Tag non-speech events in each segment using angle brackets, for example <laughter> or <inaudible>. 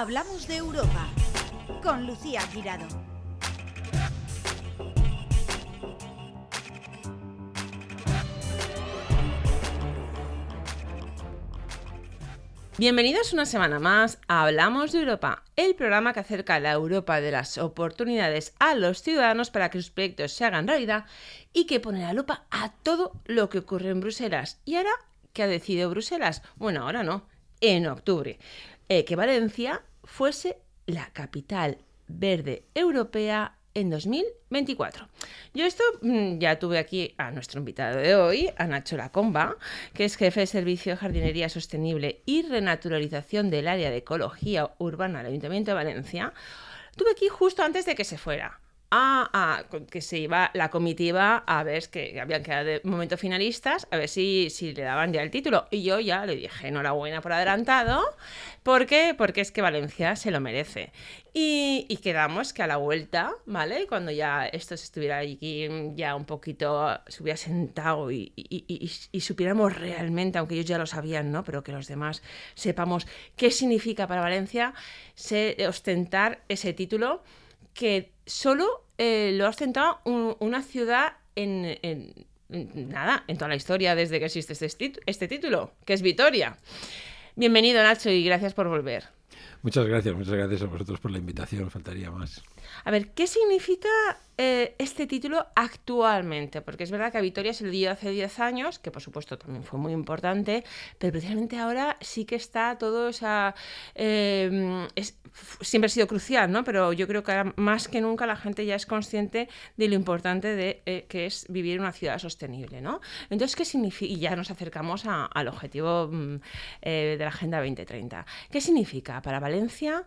Hablamos de Europa con Lucía Girado. Bienvenidos una semana más a Hablamos de Europa, el programa que acerca la Europa de las oportunidades a los ciudadanos para que sus proyectos se hagan realidad y que pone la lupa a todo lo que ocurre en Bruselas. ¿Y ahora qué ha decidido Bruselas? Bueno, ahora no, en octubre, eh, que Valencia fuese la capital verde europea en 2024. Yo esto mm, ya tuve aquí a nuestro invitado de hoy, a Nacho Lacomba, que es jefe de Servicio de Jardinería Sostenible y Renaturalización del Área de Ecología Urbana del Ayuntamiento de Valencia. Tuve aquí justo antes de que se fuera a, que se iba la comitiva a ver que habían quedado de momento finalistas, a ver si, si le daban ya el título. Y yo ya le dije, enhorabuena por adelantado, porque, porque es que Valencia se lo merece. Y, quedamos que a la vuelta, ¿vale? Cuando ya esto se estuviera aquí ya un poquito, se hubiera sentado y, y, supiéramos realmente, aunque ellos ya lo sabían, ¿no? Pero que los demás sepamos qué significa para Valencia ostentar ese título que solo eh, lo ha ostentado una ciudad en, nada, en toda la historia desde que existe este, este título, que es Vitoria. Bienvenido Nacho y gracias por volver. Muchas gracias, muchas gracias a vosotros por la invitación, faltaría más. A ver, ¿qué significa eh, este título actualmente? Porque es verdad que a Vitoria se le dio hace 10 años, que por supuesto también fue muy importante, pero precisamente ahora sí que está todo, o sea, em, siempre ha sido crucial, ¿no? Pero yo creo que más que nunca la gente ya es consciente de lo importante de eh, que es vivir en una ciudad sostenible, ¿no? Entonces, ¿qué significa? Y ya nos acercamos al objetivo mm, eh, de la Agenda 2030. ¿Qué significa para Valencia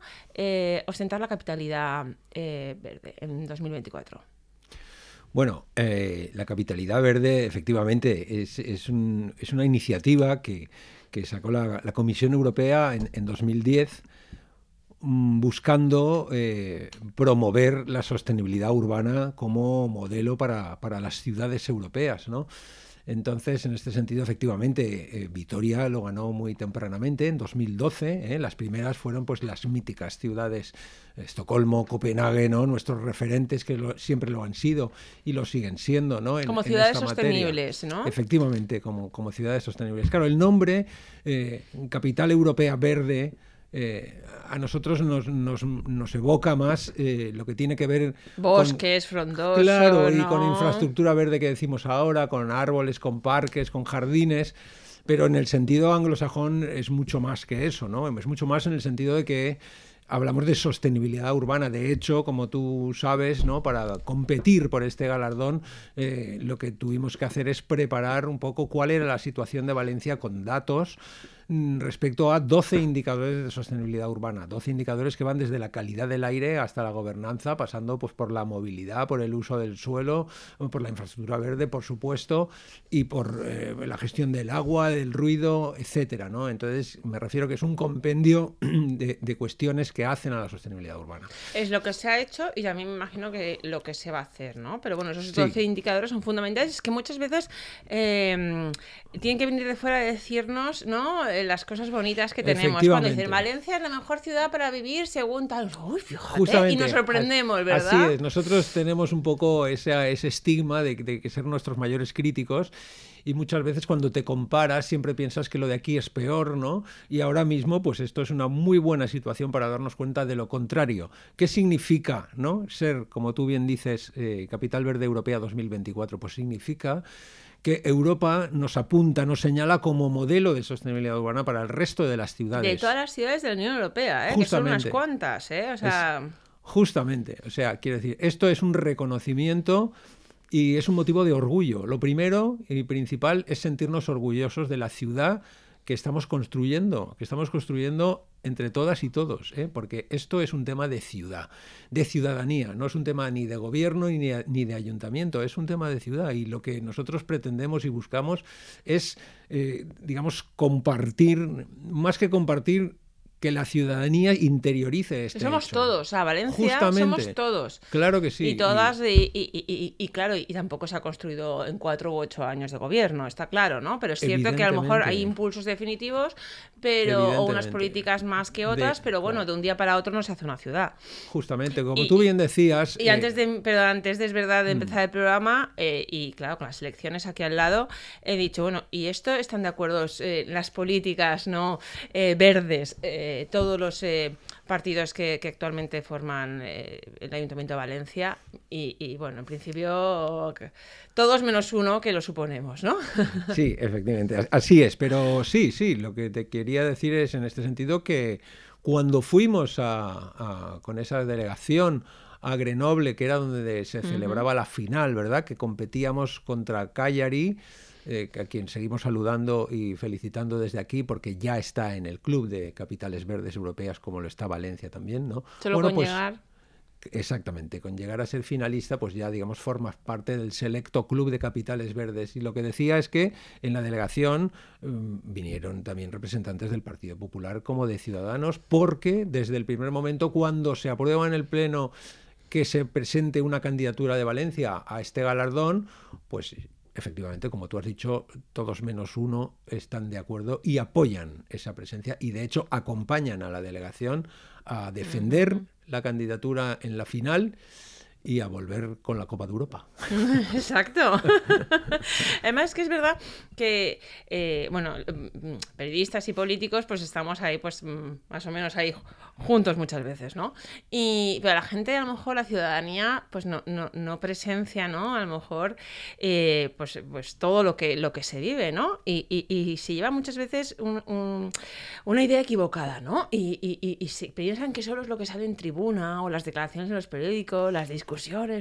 ostentar la capitalidad verde en 2024? Bueno, eh, la capitalidad verde efectivamente es, una iniciativa que, sacó la, Comisión Europea en, 2010 mm, buscando eh, promover la sostenibilidad urbana como modelo para, para las ciudades europeas, ¿no? Entonces, en este sentido, efectivamente, eh, Vitoria lo ganó muy tempranamente, en 2012. ¿eh? Las primeras fueron pues las míticas ciudades, Estocolmo, Copenhague, ¿no? nuestros referentes que siempre lo han sido y lo siguen siendo. ¿no? como ciudades sostenibles, ¿no? Efectivamente, como, como ciudades sostenibles. Claro, el nombre, eh, Capital Europea Verde, eh, a nosotros nos, nos, nos evoca más eh, lo que tiene que ver bosques, frondosos. Claro, y con infraestructura verde que decimos ahora, con árboles, con parques, con jardines. Pero en el sentido anglosajón es mucho más que eso, ¿no? Es mucho más en el sentido de que hablamos de sostenibilidad urbana. De hecho, como tú sabes, ¿no? para competir por este galardón, eh, lo que tuvimos que hacer es preparar un poco cuál era la situación de Valencia con datos respecto a 12 indicadores de sostenibilidad urbana, 12 indicadores que van desde la calidad del aire hasta la gobernanza, pasando pues, por la movilidad, por el uso del suelo, por la infraestructura verde, por supuesto, y por eh, la gestión del agua, del ruido, etcétera. ¿no? Entonces, me refiero que es un compendio <clears throat> de, cuestiones que hacen a la sostenibilidad urbana. Es lo que se ha hecho y también me imagino que lo que se va a hacer, ¿no? Pero bueno, esos 12 indicadores son fundamentales. Es que muchas veces eh, tienen que venir de fuera a decirnos, ¿no? Eh, las cosas bonitas que tenemos. Cuando dicen Valencia es la mejor ciudad para vivir según tal. Uy, fíjate, y nos sorprendemos, ¿verdad? Así es, nosotros tenemos un poco ese, ese estigma de, de ser nuestros mayores críticos y muchas veces cuando te comparas siempre piensas que lo de aquí es peor, ¿no? Y ahora mismo pues esto es una muy buena situación para darnos cuenta de lo contrario. ¿Qué significa, ¿no? Ser, como tú bien dices, eh, Capital Verde Europea 2024? Pues significa que Europa nos apunta, nos señala como modelo de sostenibilidad urbana para el resto de las ciudades. De todas las ciudades de la Unión Europea, ¿eh? que son unas cuantas, ¿eh? O sea... justamente, o sea, quiero decir, esto es un reconocimiento y es un motivo de orgullo. Lo primero y principal es sentirnos orgullosos de la ciudad que estamos construyendo, que estamos construyendo entre todas y todos, ¿eh? porque esto es un tema de ciudad, de ciudadanía, no es un tema ni de gobierno ni, ni de ayuntamiento, es un tema de ciudad y lo que nosotros pretendemos y buscamos es, eh, digamos, compartir, más que compartir, que la ciudadanía interiorice este Somos hecho. todos, o sea, Valencia Justamente. somos todos. Claro que sí. Y todas, y, y- y- y- y claro, y tampoco se ha construido en cuatro u ocho años de gobierno, está claro, ¿no? Pero es cierto que a lo mejor hay impulsos definitivos, pero o unas políticas más que De- otras, pero bueno, claro. de un día para otro no se hace una ciudad. Justamente, como tú bien decías. Y eh, antes de, pero antes de es verdad de Mm. empezar el programa, eh, y claro, con las elecciones aquí al lado, he dicho, bueno, ¿y esto están de acuerdo eh, las políticas no eh, verdes, eh, todos los eh, partidos que, que actualmente forman eh, el Ayuntamiento de Valencia? Y, y, bueno, en principio todos menos uno que lo suponemos, ¿no? <laughs> Sí, efectivamente, as- así es, pero sí, sí, lo que te quería decir es en este sentido que cuando fuimos a, a- con esa delegación a Grenoble, que era donde se celebraba la final, ¿verdad? Que competíamos contra Cagliari, eh, a quien seguimos saludando y felicitando desde aquí porque ya está en el club de capitales verdes europeas como lo está Valencia también, ¿no? Solo Bueno, con pues, llegar. Exactamente, con llegar a ser finalista, pues ya, digamos, formas parte del selecto club de capitales verdes. Y lo que decía es que en la delegación mm, vinieron también representantes del Partido Popular como de Ciudadanos, porque desde el primer momento, cuando se aprueba en el Pleno que se presente una candidatura de Valencia a este galardón, pues efectivamente, como tú has dicho, todos menos uno están de acuerdo y apoyan esa presencia y de hecho acompañan a la delegación a defender la candidatura en la final y a volver con la Copa de Europa. <laughs> Exacto. Además que es verdad que, eh, bueno, mm, periodistas y políticos pues estamos ahí pues mm, más o menos ahí juntos muchas veces, ¿no? Y, pero la gente, a lo mejor la ciudadanía pues no, no, no presencia, ¿no? A lo mejor eh, pues, pues todo lo que, lo que se vive, ¿no? Y, y, y se lleva muchas veces un- un- una idea equivocada, ¿no? Y, y, y- y se piensan que solo es lo que sale en tribuna o las declaraciones en los periódicos, las discusiones,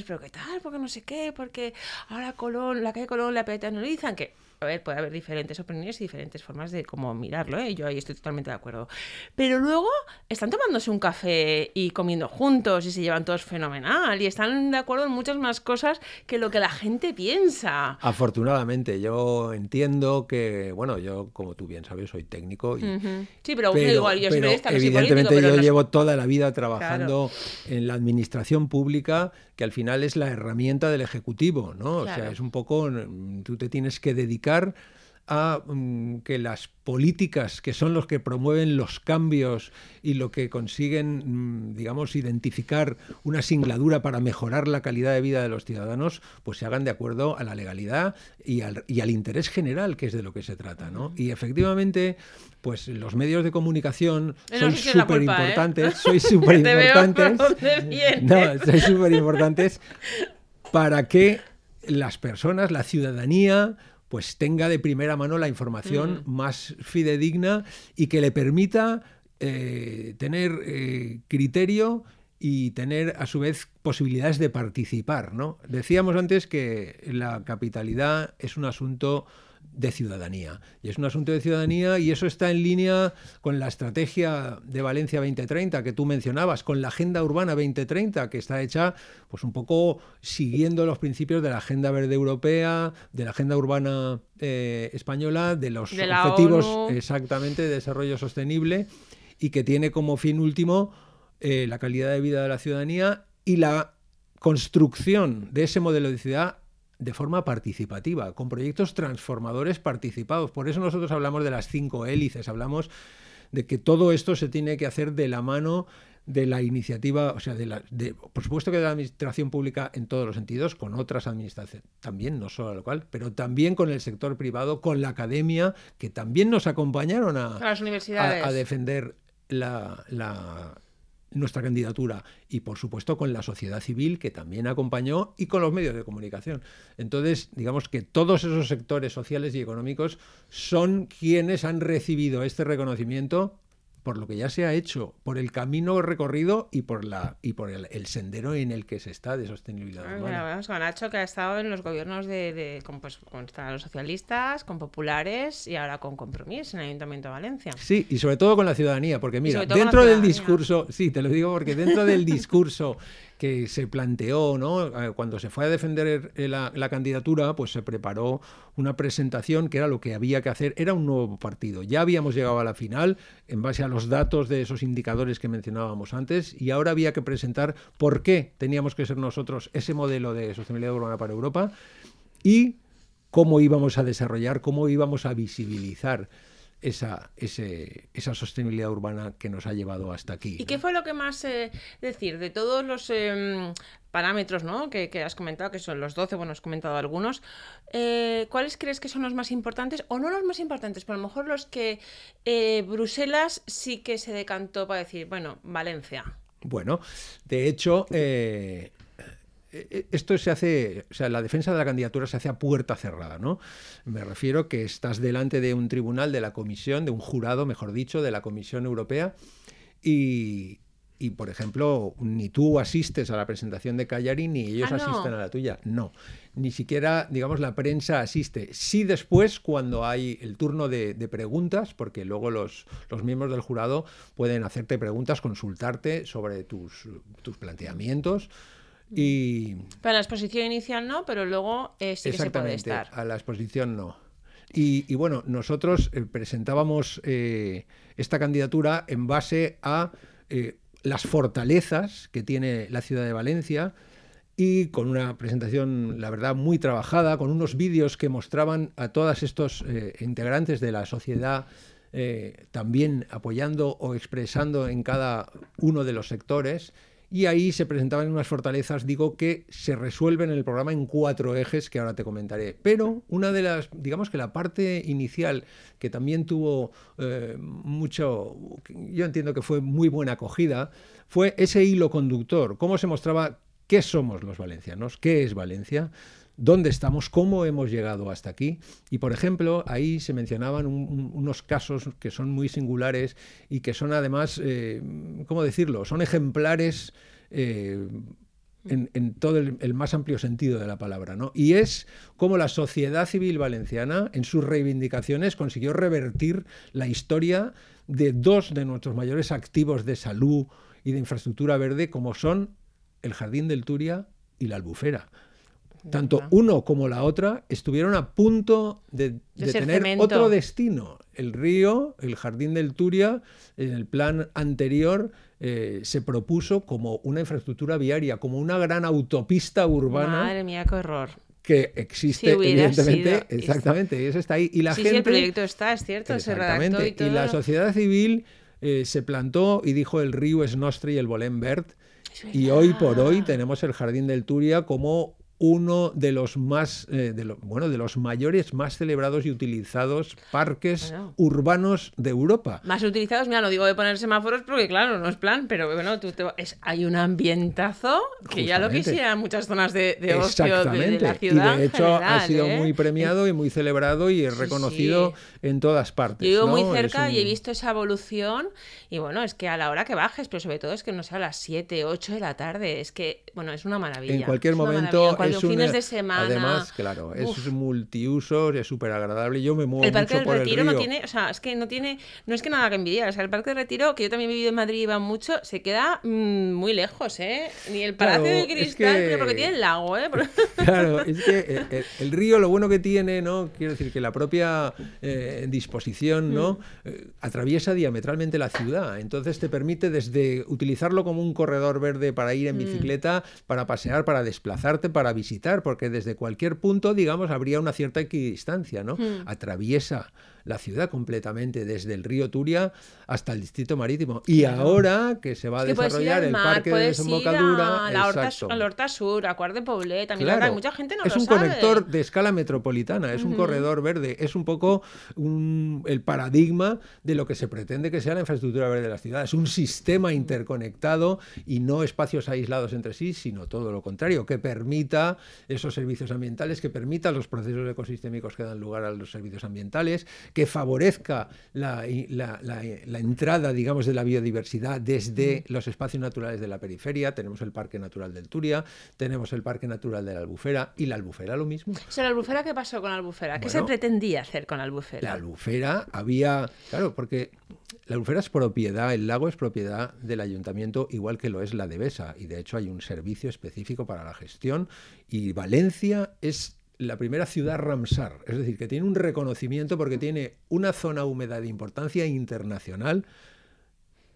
pero qué tal, porque no sé qué, porque ahora Colón, la calle Colón la peatonalizan, que a ver, puede haber diferentes opiniones y diferentes formas de cómo mirarlo, ¿eh? yo ahí estoy totalmente de acuerdo. Pero luego están tomándose un café y comiendo juntos y se llevan todos fenomenal y están de acuerdo en muchas más cosas que lo que la gente piensa. Afortunadamente, yo entiendo que, bueno, yo, como tú bien sabes, soy técnico y, Ujú. Sí, pero, pero, igual, yo soy pero no soy evidentemente político, pero yo nos- llevo toda la vida trabajando en la administración pública, que al final es la herramienta del ejecutivo, ¿no? O sea, Claro. es un poco, tú te tienes que dedicar a mm, que las políticas que son los que promueven los cambios y lo que consiguen, mm, digamos, identificar una singladura para mejorar la calidad de vida de los ciudadanos, pues se hagan de acuerdo a la legalidad y al, y al interés general, que es de lo que se trata, ¿no? Y efectivamente, pues los medios de comunicación Eh, son súper ¿eh? importantes, <laughs> sois súper importantes. No, sois súper importantes para que las personas, la ciudadanía, pues tenga de primera mano la información más fidedigna y que le permita eh, tener eh, criterio y tener a su vez posibilidades de participar. ¿no? Decíamos antes que la capitalidad es un asunto de ciudadanía. Y es un asunto de ciudadanía y eso está en línea con la estrategia de Valencia 2030 que tú mencionabas, con la Agenda Urbana 2030 que está hecha pues un poco siguiendo los principios de la Agenda Verde Europea, de la Agenda Urbana eh, Española, de los De objetivos ONU. exactamente de desarrollo sostenible y que tiene como fin último eh, la calidad de vida de la ciudadanía y la construcción de ese modelo de ciudad de forma participativa, con proyectos transformadores participados. Por eso nosotros hablamos de las cinco hélices, hablamos de que todo esto se tiene que hacer de la mano de la iniciativa, o sea, de la, de, por supuesto que de la administración pública en todos los sentidos, con otras administraciones también, no solo la local, pero también con el sector privado, con la academia, que también nos acompañaron a, las universidades. a, a defender la, la- nuestra candidatura y por supuesto con la sociedad civil que también acompañó y con los medios de comunicación. Entonces, digamos que todos esos sectores sociales y económicos son quienes han recibido este reconocimiento por lo que ya se ha hecho, por el camino recorrido y por la y por el, el sendero en el que se está de sostenibilidad Ah. Bueno, vamos con Nacho, que ha estado en los gobiernos de, de- con, pues, con los socialistas, con populares y ahora con Compromís en el Ayuntamiento de Valencia. Sí, y sobre todo con la ciudadanía, porque mira, dentro del discurso, sí, te lo digo porque dentro del <laughs> discurso que se planteó, ¿no? Eh, cuando se fue a defender eh, la, la, candidatura, pues se preparó una presentación que era lo que había que hacer, era un nuevo partido. Ya habíamos llegado a la final en base a los datos de esos indicadores que mencionábamos antes y ahora había que presentar por qué teníamos que ser nosotros ese modelo de sostenibilidad urbana para Europa y cómo íbamos a desarrollar, cómo íbamos a visibilizar esa, esa sostenibilidad urbana que nos ha llevado hasta aquí. ¿Y qué fue lo que más, eh, decir, de todos los em, parámetros ¿no? que, has comentado, que son los 12, bueno, has comentado algunos, eh, ¿cuáles crees que son los más importantes? O no los más importantes, pero a lo mejor los que eh, Bruselas sí que se decantó para decir, bueno, Valencia. Bueno, de hecho, eh, esto se hace, o sea, la defensa de la candidatura se hace a puerta cerrada, ¿no? Me refiero que estás delante de un tribunal de la Comisión, de un jurado, mejor dicho, de la Comisión Europea y, por ejemplo, ni tú asistes a la presentación de Callari ni ellos ah, asisten a la tuya. No, ni siquiera, digamos, la prensa asiste. Sí después, cuando hay el turno de, preguntas, porque luego los, los, miembros del jurado pueden hacerte preguntas, consultarte sobre tus, tus planteamientos. Y... Para la exposición inicial no, pero luego eh, sí que se puede estar. A la exposición no. Y, bueno, nosotros eh, presentábamos eh, esta candidatura en base a las fortalezas que tiene la ciudad de Valencia y con una presentación, la verdad, muy trabajada, con unos vídeos que mostraban a todos estos integrantes de la sociedad también apoyando o expresando en cada uno de los sectores y ahí se presentaban unas fortalezas, digo, que se resuelven en el programa en cuatro ejes que ahora te comentaré. Pero una de las, digamos que la parte inicial, que también tuvo eh, mucho, yo entiendo que fue muy buena acogida, fue ese hilo conductor, cómo se mostraba qué somos los valencianos, qué es Valencia dónde estamos, cómo hemos llegado hasta aquí. Y, por ejemplo, ahí se mencionaban unos casos que son muy singulares y que son además, eh, ¿cómo decirlo?, son ejemplares. Eh, en, todo el, más amplio sentido de la palabra, ¿no? Y es cómo la sociedad civil valenciana, en sus reivindicaciones, consiguió revertir la historia de dos de nuestros mayores activos de salud y de infraestructura verde, como son el Jardín del Turia y la Albufera tanto uno como la otra estuvieron a punto de, tener otro destino. El río, el jardín del Turia, en el plan anterior eh, se propuso como una infraestructura viaria, como una gran autopista urbana. Madre mía, qué horror. que existe evidentemente. exactamente y eso está ahí. Y la sí, gente sí, el proyecto está es cierto se redactó y, todo. y la sociedad civil eh, se plantó y dijo el río es nostre y el volem verd y hoy por hoy tenemos el jardín del Turia como uno de los más, eh, de bueno, de los mayores, más celebrados y utilizados parques urbanos de Europa. Más utilizados, mira, no digo de poner semáforos porque claro, no es plan, pero bueno, tú es, hay un ambientazo que ya lo quisieran muchas zonas de, ocio de, la ciudad. Y de hecho ha sido ¿eh? muy premiado y muy celebrado y es reconocido en todas partes. Yo vivo muy cerca y he visto esa evolución y bueno, es que a la hora que bajes, pero sobre todo es que no sea a las 7, 8 de la tarde, es que, bueno, es una maravilla. En cualquier momento fines de semana. Además, claro, es multiusos, es súper agradable. Yo me muevo el Parque del Retiro no tiene, o sea, es que no tiene, no es que nada que envidiar. O sea, el Parque del Retiro, que yo también he vivido en Madrid y iba mucho, se queda mm, muy lejos, ¿eh? Ni el Palacio de Cristal, pero porque tiene el lago, ¿eh? <laughs> Claro, es que el, río lo bueno que tiene, ¿no? Quiero decir que la propia eh, disposición, ¿no? Mm. Eh, atraviesa diametralmente la ciudad. Entonces te permite desde utilizarlo como un corredor verde para ir en mm. bicicleta, para pasear, para desplazarte, para visitar, porque desde cualquier punto, digamos, habría una cierta equidistancia, ¿no? Hmm. Atraviesa la ciudad completamente, desde el río Turia hasta el distrito marítimo. Y ahora que se va a desarrollar el parque de desembocadura. a la Horta, Horta Sur, a Cuart de Poblet, también hay mucha gente no Es un conector de escala metropolitana, es un corredor verde, es un poco el paradigma de lo que se pretende que sea la infraestructura verde de la ciudad. Es un sistema interconectado y no espacios aislados entre sí, sino todo lo contrario, que permita esos servicios ambientales, que permitan los procesos ecosistémicos que dan lugar a los servicios ambientales, que favorezca la, entrada, digamos, de la biodiversidad desde los espacios naturales de la periferia. Tenemos el Parque Natural del Turia, tenemos el Parque Natural de la Albufera y la Albufera lo mismo. ¿la Albufera qué pasó con la Albufera? ¿Qué se pretendía hacer con la Albufera? La Albufera había, claro, porque la Albufera es propiedad, el lago es propiedad del ayuntamiento, igual que lo es la Devesa, y de hecho hay un servicio específico para la gestión, y Valencia es la primera ciudad Ramsar, es decir, que tiene un reconocimiento porque tiene una zona húmeda de importancia internacional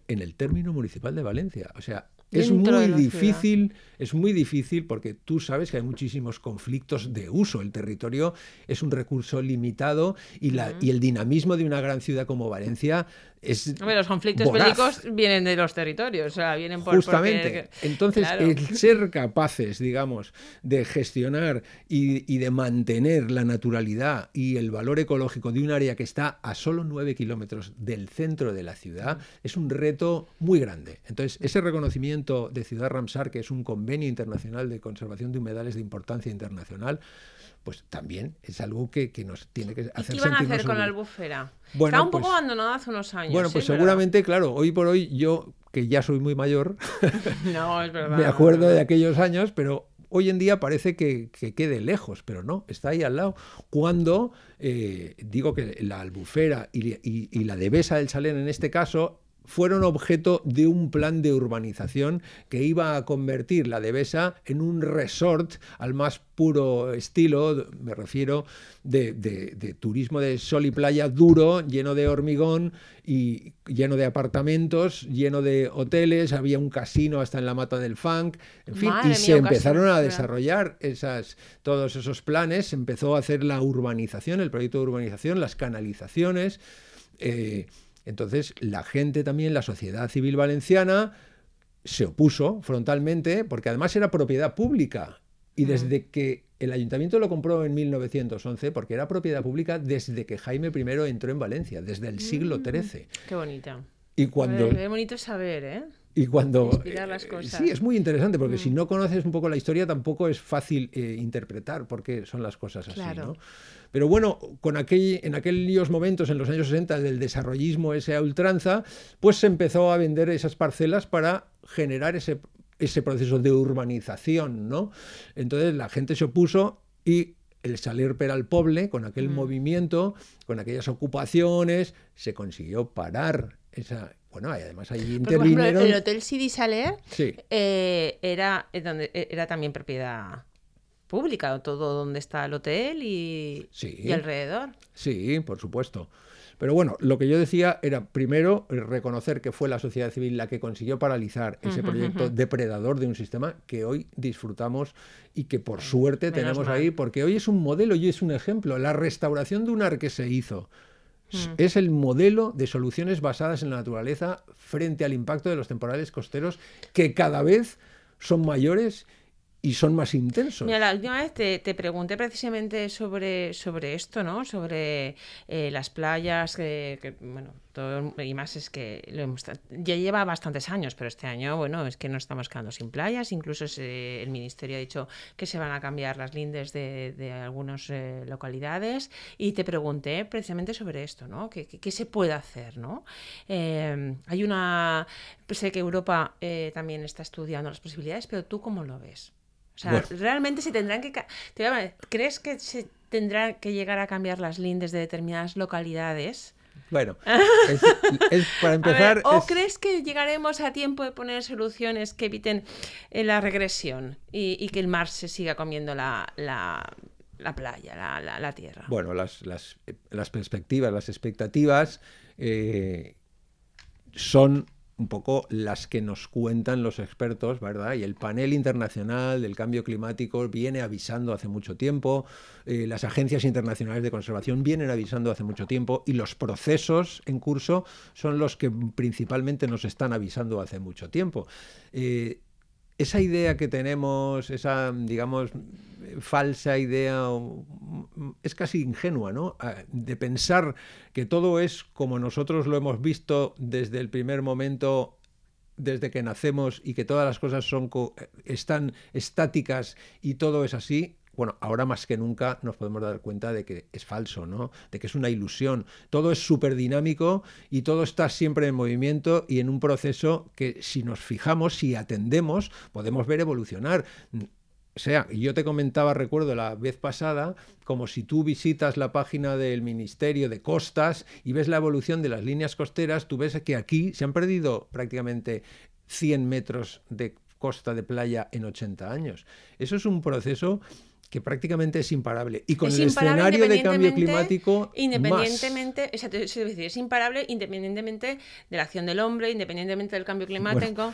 en el término municipal de Valencia. O sea, es muy difícil, es muy difícil porque tú sabes que hay muchísimos conflictos de uso. El territorio es un recurso limitado y, la, y el dinamismo de una gran ciudad como Valencia los conflictos bélicos vienen de los territorios, o sea, vienen por... Justamente. Entonces, el ser capaces, digamos, de gestionar y, de mantener la naturalidad y el valor ecológico de un área que está a solo nueve kilómetros del centro de la ciudad es un reto muy grande. Entonces, ese reconocimiento de Ciudad Ramsar, que es un convenio internacional de conservación de humedales de importancia internacional, pues también es algo que, nos tiene que hacer ¿Y qué iban a hacer con la albufera? Bueno, Está un poco pues abandonada hace unos años. Bueno, pues seguramente, claro, hoy por hoy yo, que ya soy muy mayor, <laughs> no, es verdad, me acuerdo de aquellos años, pero hoy en día parece que, quede lejos, pero no, está ahí al lado. Cuando eh, digo que la albufera y, y, y la devesa del Salén en este caso fueron objeto de un plan de urbanización que iba a convertir la Devesa en un resort al más puro estilo, me refiero de, turismo de sol y playa duro, lleno de hormigón y lleno de apartamentos, lleno de hoteles, había un casino hasta en la mata del funk, en fin, y se empezaron a desarrollar esas, todos esos planes, se empezó a hacer la urbanización, el proyecto de urbanización, las canalizaciones. Eh, entonces, la gente también, la sociedad civil valenciana, se opuso frontalmente, porque además era propiedad pública. Y desde que el ayuntamiento lo compró en 1911, porque era propiedad pública desde que Jaime I entró en Valencia, desde el siglo XIII. Mm, qué bonita. Y cuando... Qué bonito saber, ¿eh? Y cuando... las eh, cosas. Sí, es muy interesante, porque si mm. no conoces un poco la historia, tampoco es fácil eh, interpretar por qué son las cosas así, ¿no? Pero bueno, con aquel, en aquellos momentos, en los años 60, del desarrollismo ese a ultranza, pues se empezó a vender esas parcelas para generar ese, ese proceso de urbanización, ¿no? Entonces la gente se opuso y el salir per al poble, con aquel mm. movimiento, con aquellas ocupaciones, se consiguió parar esa... Bueno, y además ahí intervinieron... el Hotel Sidi Saler eh, era, eh, donde, eh, era también propiedad pública, todo donde está el hotel y, alrededor. Sí, por supuesto. Pero bueno, lo que yo decía era primero reconocer que fue la sociedad civil la que consiguió paralizar ese proyecto depredador de un sistema que hoy disfrutamos y que por suerte tenemos ahí, porque hoy es un modelo y es un ejemplo. La restauración de un ar que se hizo mm. es el modelo de soluciones basadas en la naturaleza frente al impacto de los temporales costeros que cada vez son mayores y son más intensos. Mira, la última vez te, pregunté precisamente sobre, sobre esto, ¿no? Sobre eh, las playas, que, bueno, todo, y más es que ya lleva bastantes años, pero este año, bueno, es que no estamos quedando sin playas, incluso el Ministerio ha dicho que se van a cambiar las lindes de, de algunas eh, localidades, y te pregunté precisamente sobre esto, ¿no? ¿Qué, qué, se puede hacer, ¿no? Eh, hay una... Sé que Europa también está estudiando las posibilidades, pero ¿tú cómo lo ves? O sea, realmente se tendrán que... ¿Crees que se tendrán que llegar a cambiar las lindes de determinadas localidades? Bueno, <laughs> es, para empezar... ¿O crees que llegaremos a tiempo de poner soluciones que eviten eh, la regresión y, que el mar se siga comiendo la, playa, la, tierra? Bueno, las, perspectivas, las expectativas eh, son un poco las que nos cuentan los expertos, ¿verdad? Y el panel internacional del cambio climático viene avisando hace mucho tiempo, eh, las agencias internacionales de conservación vienen avisando hace mucho tiempo y los procesos en curso son los que principalmente nos están avisando hace mucho tiempo. Eh, esa idea que tenemos, esa, digamos, falsa idea, es casi ingenua, ¿no? Ah, de pensar que todo es como nosotros lo hemos visto desde el primer momento desde que nacemos y que todas las cosas son están estáticas y todo es así, bueno, ahora más que nunca nos podemos dar cuenta de que es falso, ¿no? De que es una ilusión. Todo es súper dinámico y todo está siempre en movimiento y en un proceso que si nos fijamos, si atendemos, podemos ver evolucionar. O sea, yo te comentaba, recuerdo la vez pasada, como si tú visitas la página del Ministerio de Costas y ves la evolución de las líneas costeras, tú ves que aquí se han perdido prácticamente 100 metros de costa de playa en 80 años. Eso es un proceso que prácticamente es imparable. Y con el escenario de cambio climático. Independientemente, es decir, es imparable independientemente de la acción del hombre, independientemente del cambio climático.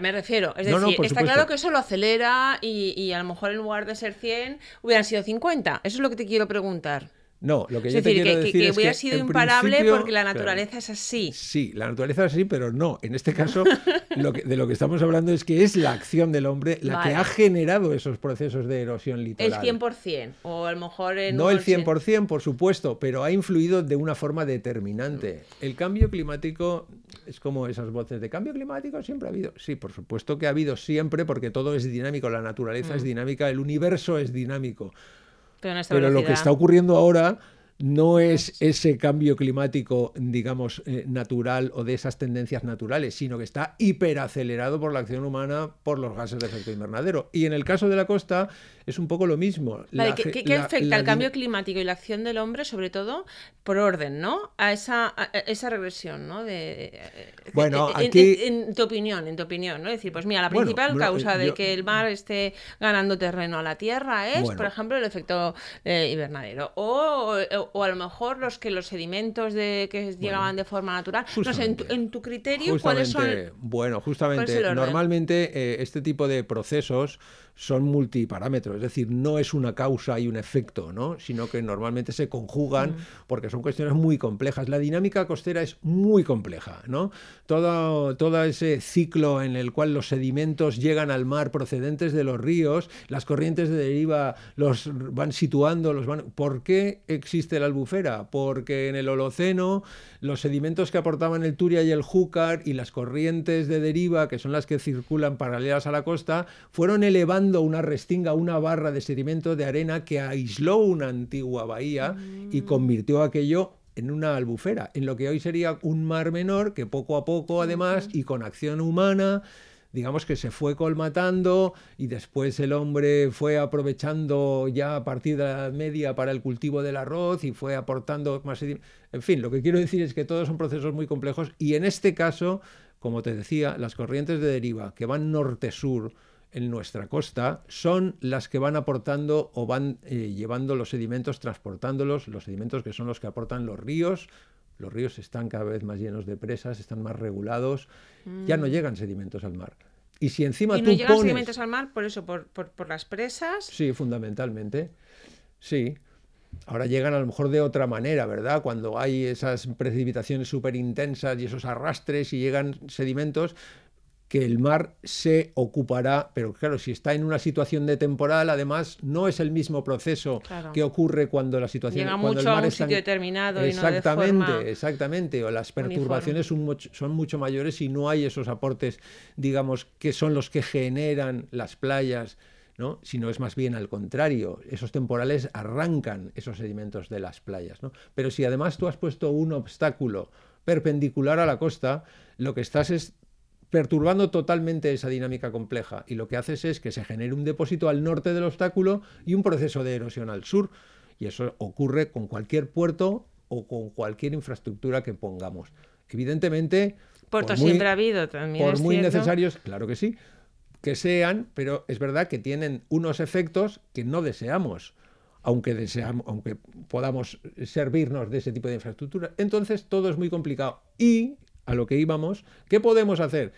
Me refiero, es decir, está claro que eso lo acelera y, y, a lo mejor en lugar de ser 100 hubieran sido 50. Eso es lo que te quiero preguntar. No, lo que yo te quiero decir que, es hubiera sido imparable porque la naturaleza es así. Sí, la naturaleza es así, pero no. En este caso, <laughs> lo de lo que estamos hablando es que es la acción del hombre la que ha generado esos procesos de erosión litoral. El 100%, o a lo mejor en No el 100%, por supuesto, pero ha influido de una forma determinante. El cambio climático es como esas voces de cambio climático siempre ha habido. Sí, por supuesto que ha habido siempre porque todo es dinámico, la naturaleza es mm. dinámica, el universo es dinámico. Pero, lo que está ocurriendo ahora no es ese cambio climático, digamos, eh, natural o de esas tendencias naturales, sino que está hiperacelerado por la acción humana por los gases de efecto invernadero. Y en el caso de la costa es un poco lo mismo. ¿Qué, afecta el cambio climático y la acción del hombre, sobre todo por orden, ¿no? A esa, esa regresión, ¿no? De, bueno, aquí... En, tu opinión, en tu opinión, ¿no? Es decir, pues mira, la principal causa de que el mar esté ganando terreno a la Tierra es, por ejemplo, el efecto eh, invernadero. O, o, a lo mejor los que los sedimentos de que llegaban de forma natural. No sé, en tu, criterio, ¿cuáles son? Bueno, justamente, normalmente eh, este tipo de procesos son multiparámetros, es decir, no es una causa y un efecto, ¿no? sino que normalmente se conjugan mm. porque son cuestiones muy complejas. La dinámica costera es muy compleja, ¿no? Todo, todo ese ciclo en el cual los sedimentos llegan al mar procedentes de los ríos, las corrientes de deriva los van situando, los van... ¿Por qué existe la albufera? Porque en el Holoceno los sedimentos que aportaban el Turia y el Júcar y las corrientes de deriva, que son las que circulan paralelas a la costa, fueron elevando una restinga, una barra de sedimento de arena que aisló una antigua bahía y mm. convirtió aquello en una albufera, en lo que hoy sería un mar menor que poco a poco además y con acción humana digamos que se fue colmatando y después el hombre fue aprovechando ya a partir de la Media para el cultivo del arroz y fue aportando más... En fin, lo que quiero decir es que todos son procesos muy complejos y en este caso, como te decía, las corrientes de deriva que van norte-sur, en nuestra costa son las que van aportando o van eh, llevando los sedimentos, transportándolos, los sedimentos que son los que aportan los ríos, los ríos están cada vez más llenos de presas, están más regulados, ya no mm. llegan sedimentos al mar. Y si encima ¿Y no llegan sedimentos al mar por eso, por, las presas? Sí, fundamentalmente. Sí. Ahora llegan a lo mejor de otra manera, ¿verdad? Cuando hay esas precipitaciones súper intensas y esos arrastres y llegan sedimentos, que el mar se ocupará, pero claro, si está en una situación de temporal, además no es el mismo proceso que ocurre cuando la situación Llega cuando mucho el mar a un sitio determinado exactamente, y no de forma exactamente, o las perturbaciones son mucho, son mucho mayores y no hay esos aportes, digamos, que son los que generan las playas. ¿no? sino es más bien al contrario, esos temporales arrancan esos sedimentos de las playas. ¿no? Pero si además tú has puesto un obstáculo perpendicular a la costa, lo que estás es perturbando totalmente esa dinámica compleja. Y lo que haces es que se genere un depósito al norte del obstáculo y un proceso de erosión al sur. Y eso ocurre con cualquier puerto o con cualquier infraestructura que pongamos. Evidentemente... Puertos siempre ha habido también. Por muy necesarios, claro que sí, que sean, pero es verdad que tienen unos efectos que no deseamos aunque deseamos, aunque podamos servirnos de ese tipo de infraestructura. Entonces todo es muy complicado. Y a lo que íbamos, ¿qué podemos hacer?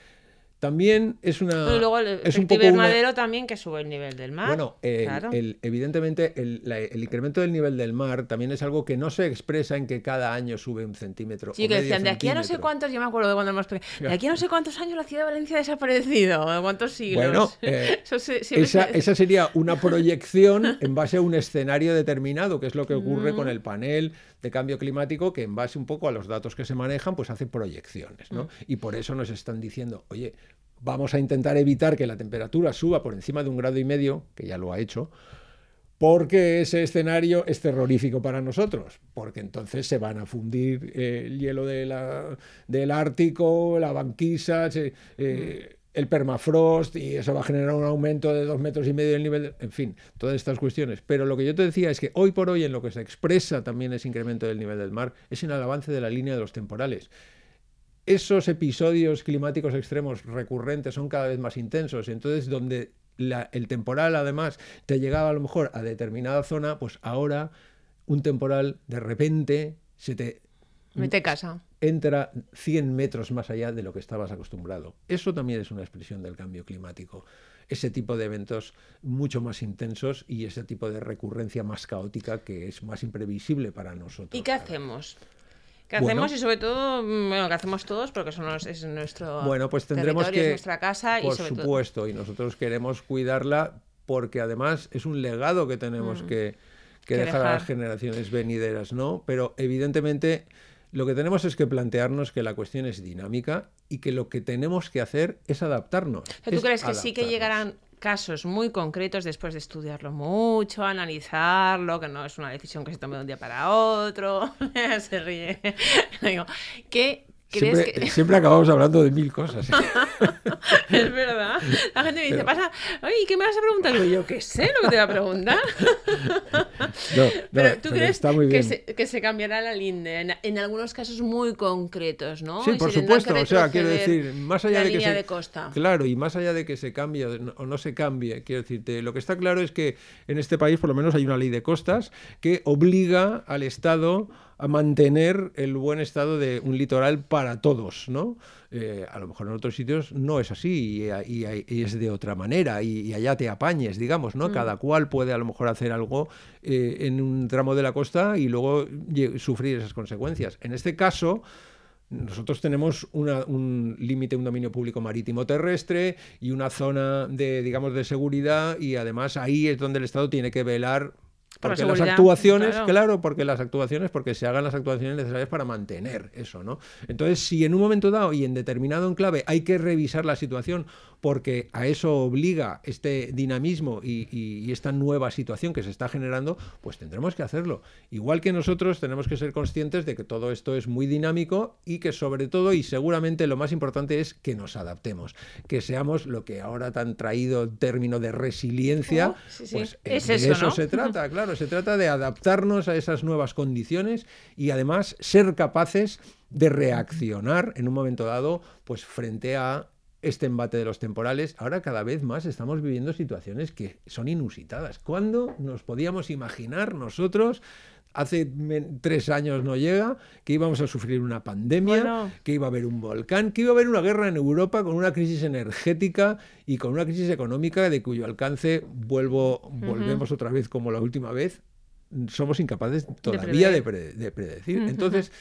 también es una. Y luego el es un poco una- invernadero también que sube el nivel del mar. Bueno, el- Claro. el- evidentemente el, la- el incremento del nivel del mar también es algo que no se expresa en que cada año sube un centímetro. Sí, o que medio decían, de aquí a no sé cuántos, yo me acuerdo de cuando hemos... De aquí a no sé cuántos años la ciudad de Valencia ha desaparecido, ¿de cuántos siglos? Bueno, <laughs> eh, Eso se- Esa, se- esa sería una <laughs> proyección en base a un escenario determinado, que es lo que ocurre Mm. con el panel de cambio climático, que en base un poco a los datos que se manejan, pues hace proyecciones, Mm. ¿no? Y por eso nos están diciendo, oye, vamos a intentar evitar que la temperatura suba por encima de un grado y medio, que ya lo ha hecho, porque ese escenario es terrorífico para nosotros, porque entonces se van a fundir eh, el hielo de la- del Ártico, la banquisa, se- eh, el permafrost, y eso va a generar un aumento de dos metros y medio del nivel, en fin, todas estas cuestiones. Pero lo que yo te decía es que hoy por hoy en lo que se expresa también ese incremento del nivel del mar es en el avance de la línea de los temporales esos episodios climáticos extremos recurrentes son cada vez más intensos. Entonces, donde el temporal, además, te llegaba a lo mejor a determinada zona, pues ahora un temporal de repente se te Mete casa. Entra 100 metros más allá de lo que estabas acostumbrado. Eso también es una expresión del cambio climático. Ese tipo de eventos mucho más intensos y ese tipo de recurrencia más caótica que es más imprevisible para nosotros. ¿Y qué hacemos? ¿Qué Bueno. hacemos? Y sobre todo, mm, bueno, que hacemos todos porque son los- es nuestro Bueno, pues tendremos territorio, es que, nuestra casa y por todo... supuesto, y nosotros queremos cuidarla porque además es un legado que tenemos que, que Mm. Que dejar a las generaciones venideras, ¿no? Pero evidentemente lo que tenemos es que plantearnos que la cuestión es dinámica y que lo que tenemos que hacer es adaptarnos. ¿Tú es crees que sí que llegarán casos muy concretos después de estudiarlo mucho, analizarlo, que no es una decisión que se tome de un día para otro? <laughs> se ríe. <laughs> Digo, ¿qué crees Siempre, que...? siempre acabamos hablando de mil cosas. <laughs> es verdad. La gente me dice, Pero- pasa, oye, ¿qué me vas a preguntar? Digo, yo qué sé lo que te voy a preguntar. <laughs> No, no, Pero tú pero crees que se, que se cambiará la linde en, en algunos casos muy concretos, ¿no? Sí, Y por supuesto. O sea, quiero decir, más allá la de que línea se, de costa. Claro, y más allá de que se cambie o no- o no se cambie, quiero decirte, lo que está claro es que en este país por lo menos hay una ley de costas que obliga al Estado a mantener el buen estado de un litoral para todos, ¿no? Eh, a lo mejor en otros sitios no es así y, y- y es de otra manera y, y allá te apañes, digamos, ¿no? Cada cual puede a lo mejor hacer algo eh, en un tramo de la costa y luego sufrir esas consecuencias. En este caso, nosotros tenemos una- un límite, un dominio público marítimo terrestre y una zona de, digamos, de seguridad y además ahí es donde el Estado tiene que velar Porque las actuaciones, claro. claro. porque las actuaciones, porque se hagan las actuaciones necesarias para mantener eso, ¿no? Entonces, si en un momento dado y en determinado enclave hay que revisar la situación porque a eso obliga este dinamismo y, y- y esta nueva situación que se está generando, pues tendremos que hacerlo. Igual que nosotros tenemos que ser conscientes de que todo esto es muy dinámico y que sobre todo y seguramente lo más importante es que nos adaptemos, que seamos lo que ahora tan traído término de resiliencia, Oh, sí, sí. pues Es de eso, eso ¿no? se <laughs> trata, claro, se trata de adaptarnos a esas nuevas condiciones y además ser capaces de reaccionar en un momento dado, pues frente a este embate de los temporales. Ahora cada vez más estamos viviendo situaciones que son inusitadas. ¿Cuándo nos podíamos imaginar nosotros? Hace tres años no llega, que íbamos a sufrir una pandemia, Bueno. que iba a haber un volcán, que iba a haber una guerra en Europa con una crisis energética y con una crisis económica de cuyo alcance vuelvo, volvemos otra vez como la última vez, somos incapaces todavía de, prever. pre- de predecir. Entonces,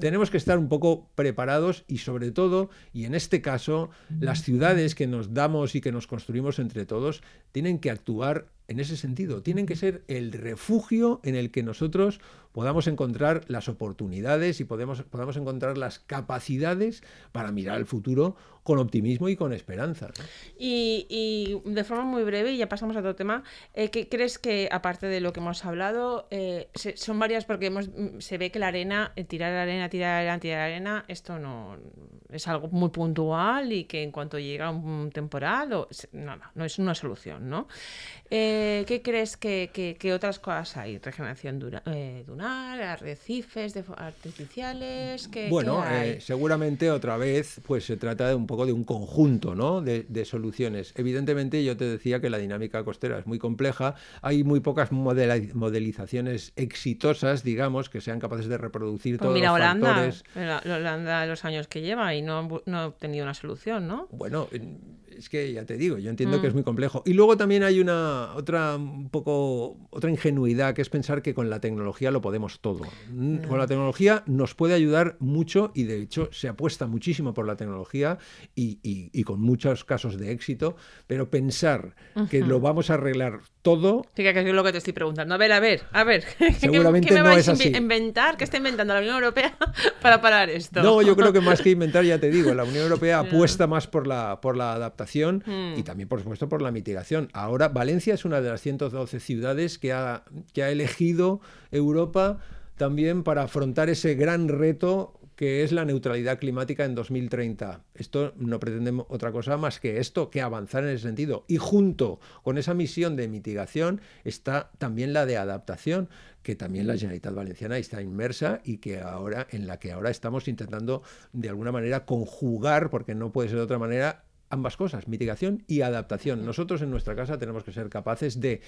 tenemos que estar un poco preparados y sobre todo, y en este caso, las ciudades que nos damos y que nos construimos entre todos tienen que actuar en ese sentido, tienen que ser el refugio en el que nosotros podamos encontrar las oportunidades y podemos, podamos encontrar las capacidades para mirar al futuro con optimismo y con esperanza. ¿no? Y, de forma muy breve, y ya pasamos a otro tema, eh, ¿qué crees que, aparte de lo que hemos hablado, eh, se- son varias, porque hemos, mm, se ve que la arena, eh, tirar arena, tirar arena, tirar arena, esto no es algo muy puntual y que en cuanto llega un temporal, o, se- nada, no es una solución, ¿no? Eh, ¿Qué crees que, que- que otras cosas hay? Regeneración dura- eh, dunar, arrecifes de- artificiales. ¿qué, Bueno, qué hay? eh, seguramente otra vez pues se trata de un poco de un conjunto ¿no? de, de soluciones. Evidentemente yo te decía que la dinámica costera es muy compleja, hay muy pocas modelizaciones exitosas, digamos, que sean capaces de reproducir Pues todos mira, los Holanda, factores. la Holanda los años que lleva y no, no ha obtenido una solución, ¿no? Bueno, en- es que ya te digo, yo entiendo Mm. que es muy complejo. Y luego también hay una otra un poco otra ingenuidad que es pensar que con la tecnología lo podemos todo. Mm, Con la tecnología nos puede ayudar mucho y de hecho se apuesta muchísimo por la tegnología y, y- y con muchos casos de éxito, pero pensar que lo vamos a arreglar todo Fíjate que es lo que te estoy preguntando. A ver, a ver, a ver. <laughs> ¿qué- Seguramente ¿Qué, me no vais es así. inventar? ¿Qué está inventando la Unión Europea <laughs> para parar esto? No, yo creo que más que inventar, ya te digo, la Unión Europea <laughs> apuesta más por la, por la adaptación y Hmm. también, por supuesto, por la mitigación. Ahora, Valencia es una de las 112 ciudades que ha, que ha elegido Europa también para afrontar ese gran reto que es la neutralidad climática en 2030. Esto no pretende otra cosa más que esto, que avanzar en ese sentido. Y junto con esa misión de mitigación está también la de adaptación, que también la Generalitat Valenciana está inmersa y que ahora en la que ahora estamos intentando de alguna manera conjugar, porque no puede ser de otra manera, ambas cosas, mitigación y adaptación. Nosotros en nuestra casa tenemos que ser capaces de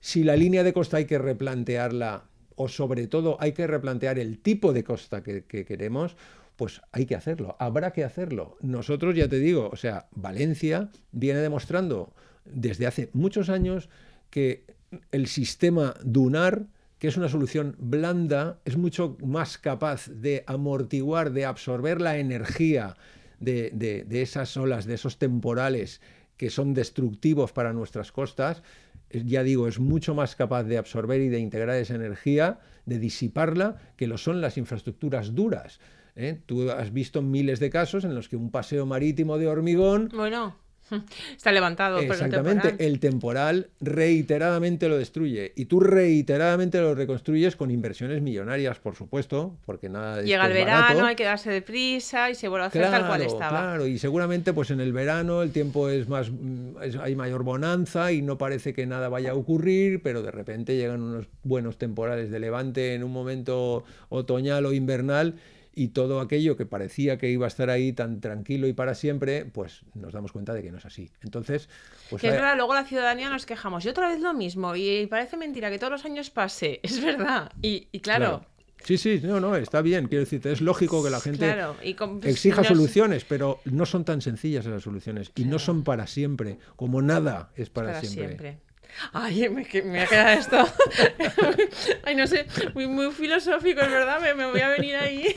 si la línea de costa hay que replantearla o sobre todo hay que replantear el tipo de costa que, que queremos, pues hay que hacerlo, habrá que hacerlo. Nosotros, ya te digo, o sea, Valencia viene demostrando desde hace muchos años que el sistema dunar, que es una solución blanda, es mucho más capaz de amortiguar, de absorber la energía de, de- esas olas, de esos temporales que son destructivos para nuestras costas, eh, ya digo, es mucho más capaz de absorber y de integrar esa energía, de disiparla, que lo son las infraestructuras duras. ¿eh? Tú has visto miles de casos en los que un paseo marítimo de hormigón Bueno, <laughs> está levantado. por el Exactamente, temporal. el temporal reiteradamente lo destruye y tú reiteradamente lo reconstruyes con inversiones millonarias, por supuesto, porque nada de esto Llega el es verano, barato. hay que darse deprisa y se vuelve a hacer tal cual estaba. Claro, y seguramente pues en el verano el tiempo es más, mm, es- hay mayor bonanza y no parece que nada vaya a ocurrir, pero de repente llegan unos buenos temporales de levante en un momento otoñal o invernal y todo aquello que parecía que iba a estar ahí tan tranquilo y para siempre, pues nos damos cuenta de que no es así. Entonces, pues Que es hay- verdad, luego la ciudadanía nos quejamos. Y otra vez lo mismo. Y parece mentira que todos los años pase. <laughs> Es verdad. Y, y claro, Sí, sí, no, no, está bien. Quiero decirte, es lógico que la gente claro. Y con- exija nos- soluciones, pero no son tan sencillas esas soluciones y no son para siempre, como nada es para, para siempre. siempre. Ay, me, me ha quedado esto. <laughs> Ay, no sé, muy, muy filosófico, es verdad, me, me voy a venir ahí.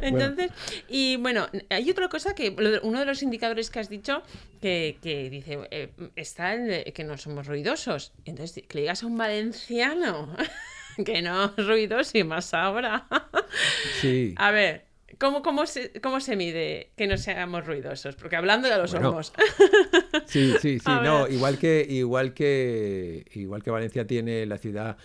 Entonces, y bueno, hay otra cosa que uno de los indicadores que has dicho que, que dice, eh, está el de que no somos ruidosos. Entonces, que le digas a un valenciano <laughs> que no es ruidoso y más ahora. Sí. A ver, ¿cómo, cómo, se, ¿cómo se mide que no seamos ruidosos? Porque hablando ya lo Bueno, somos. Sí, sí, sí, <laughs> A no, ver. igual que, igual que, igual que Valencia tiene, la ciudad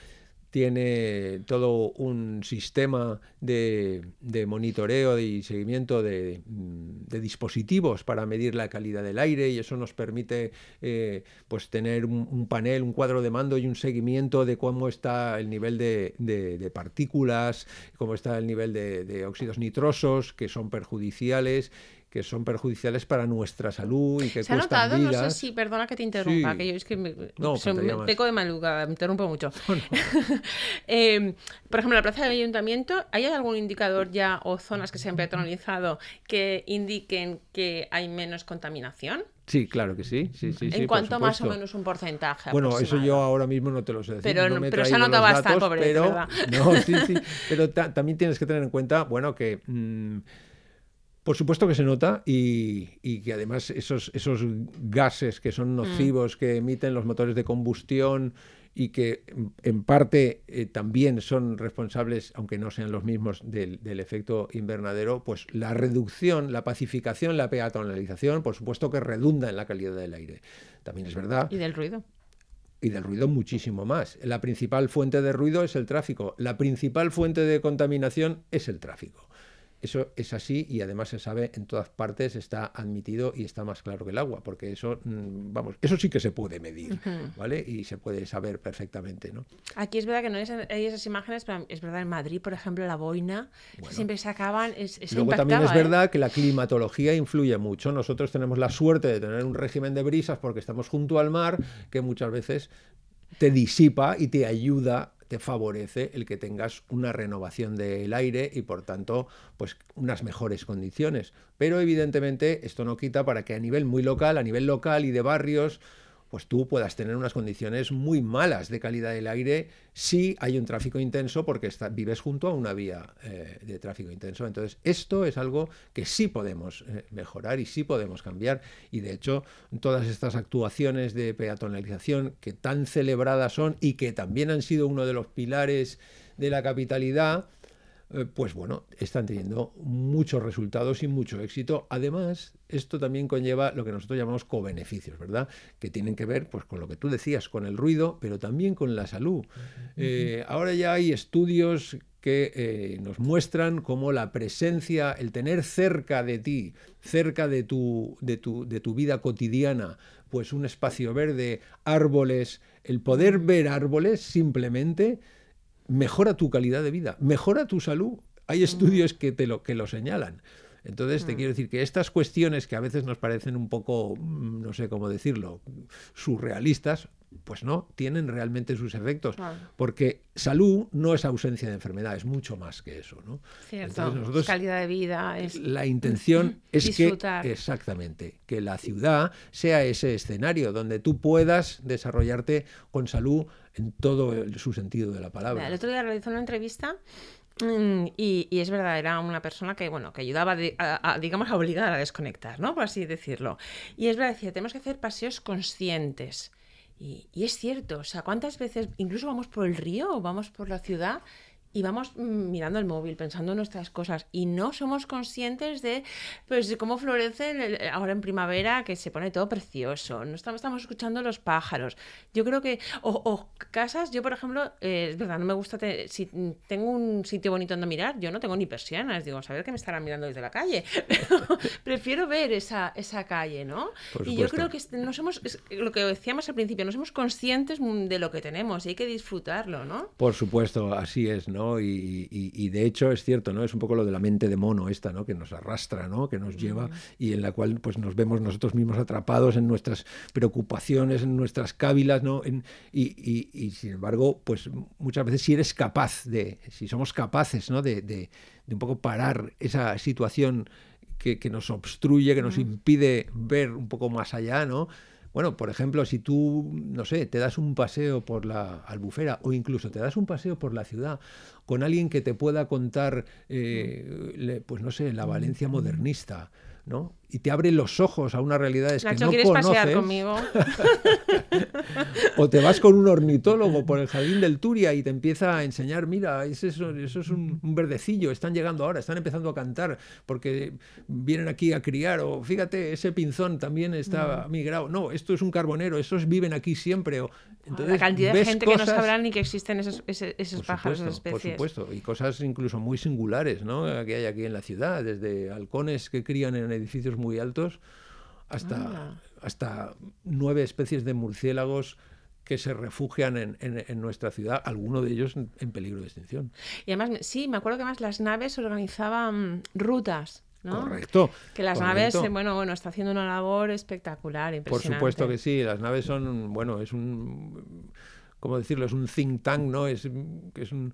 tiene todo un sistema de, monitoreo y seguimiento de, mm, de dispositivos para medir la calidad del aire y eso nos permite eh, pues tener un, panel, un cuadro de mando y un seguimiento de cómo está el nivel de, de- partículas, cómo está el nivel de óxidos nitrosos que son perjudiciales que son perjudiciales para nuestra salud y que ¿Se ha notado? No sé si, perdona que te interrumpa, Sí. que yo es que me, No, soy- me peco de maluca, me interrumpo mucho. <laughs> <laughs> Eh, por ejemplo, en la plaza del ayuntamiento, ¿hay algún indicador ya o zonas que se han peatonalizado que indiquen que hay menos contaminación? Sí, claro que sí. sí, sí, sí, ¿En por cuanto más o menos un porcentaje? Bueno, eso yo ahora mismo no te lo sé decir. Pero no me pero se traído nota los bastante, pobre, pero. <laughs> No, sí, sí. Pero ta- también tienes que tener en cuenta, bueno, que mm, por supuesto que se nota y, y que además esos, esos gases que son nocivos que emiten los motores de combustión y que mm, en parte eh, también son responsables, aunque no sean los mismos, del, del efecto invernadero, pues la reducción, la pacificación, la peatonalización, por supuesto que redunda en la calidad del aire. También es verdad Y del ruido. y del ruido muchísimo más. La principal fuente de ruido es el tráfico. La principal fuente de contaminación es el tráfico. Eso es así y además se sabe en todas partes, está admitido y está más claro que el agua, porque eso, mm, vamos, eso sí que se puede medir, ¿vale? Y se puede saber perfectamente, ¿no? Aquí es verdad que no hay esas imágenes, pero es verdad, en Madrid, por ejemplo, la boina, siempre se acaban, es, Luego también es ¿eh? verdad que la climatología influye mucho. Nosotros tenemos la suerte de tener un régimen de brisas porque estamos junto al mar, que muchas veces te disipa y te ayuda te favorece el que tengas una renovación del aire y por tanto pues unas mejores condiciones. Pero evidentemente esto no quita para que a nivel muy local, a nivel local y de barrios, pues tú puedas tener unas condiciones muy malas de calidad del aire si hay un tráfico intenso porque vives junto a una vía eh, de tráfico intenso. Entonces, esto es algo que sí podemos eh, mejorar y sí podemos cambiar. Y de hecho, todas estas actuaciones de peatonalización que tan celebradas son y que también han sido uno de los pilares de la capitalidad, pues bueno, están teniendo muchos resultados y mucho éxito. Además, esto también conlleva lo que nosotros llamamos co-beneficios, ¿verdad? Que tienen que ver, pues, con lo que tú decías, con el ruido, pero también con la salud. Eh, ahora ya hay estudios que eh, nos muestran cómo la presencia, el tener cerca de ti, cerca de tu, de tu, de tu vida cotidiana, pues un espacio verde, árboles, el poder ver árboles simplemente mejora tu calidad de vida, mejora tu salud. Hay estudios que te lo, que lo señalan. Entonces, te quiero decir que estas cuestiones que a veces nos parecen un poco, mm, no sé cómo decirlo, surrealistas, pues no, tienen realmente sus efectos. Porque salud no es ausencia de enfermedad, es mucho más que eso. ¿no? Cierto, calidad de vida. Es... La intención <clears throat> es que, exactamente, que la ciudad sea ese escenario donde tú puedas desarrollarte con salud en todo su sentido de la palabra. El otro día realizó una entrevista mm, y, es verdad, era una persona que, bueno, que ayudaba, a, digamos, a obligar a desconectar, ¿no? Por así decirlo. Y es verdad, decía, tenemos que hacer paseos conscientes. Y, y, es cierto, o sea, ¿cuántas veces incluso vamos por el río o vamos por la ciudad y vamos mm, mirando el móvil, pensando en nuestras cosas y no somos conscientes de pues cómo florecen ahora en primavera que se pone todo precioso, no estamos, estamos escuchando los pájaros. Yo creo que o, casas, yo por ejemplo, eh, es verdad, no me gusta si tengo un sitio bonito donde mirar, yo no tengo ni persianas, digo, saber que me estarán mirando desde la calle, <laughs> prefiero ver esa, esa calle, ¿no? y yo creo que no somos lo que decíamos al principio, no somos conscientes de lo que tenemos y hay que disfrutarlo, ¿no? Por supuesto, así es, ¿no? Y, de hecho es cierto, ¿no? Es un poco lo de la mente de mono esta, ¿no? Que nos arrastra, ¿no? Que nos lleva y en la cual pues nos vemos nosotros mismos atrapados en nuestras preocupaciones, en nuestras cávilas, ¿no? y, sin embargo, pues muchas veces si eres capaz de, si somos capaces, ¿no? De, de, un poco parar esa situación que, que nos obstruye, que nos impide ver un poco más allá, ¿no? Bueno, por ejemplo, si tú, no sé, te das un paseo por la albufera o incluso te das un paseo por la ciudad con alguien que te pueda contar, eh, pues no sé, la Valencia modernista, ¿no? Y te abre los ojos a unas realidades que no ¿quieres conoces. pasear conmigo? <laughs> o te vas con un ornitólogo por el jardín del Turia y te empieza a enseñar, mira, eso, eso es un, verdecillo, están llegando ahora, están empezando a cantar porque vienen aquí a criar, o fíjate, ese pinzón también está mm. migrado. No, esto es un carbonero, esos viven aquí siempre. O, entonces, la cantidad de gente que no sabrá ni que existen esos, esos, pájaros, esas especies. Por supuesto, y cosas incluso muy singulares ¿no? que hay aquí en la ciudad, desde halcones que crían en edificios muy altos, hasta, hasta nueve especies de murciélagos que se refugian en, en, nuestra ciudad, algunos de ellos en, peligro de extinción. Y además, sí, me acuerdo que además las naves organizaban rutas. ¿no? Correcto. Que las naves, eh, bueno, bueno, está haciendo una labor espectacular, Por supuesto que sí, las naves son, bueno, es un, ¿cómo decirlo? Es un think tank, ¿no? Es, es un,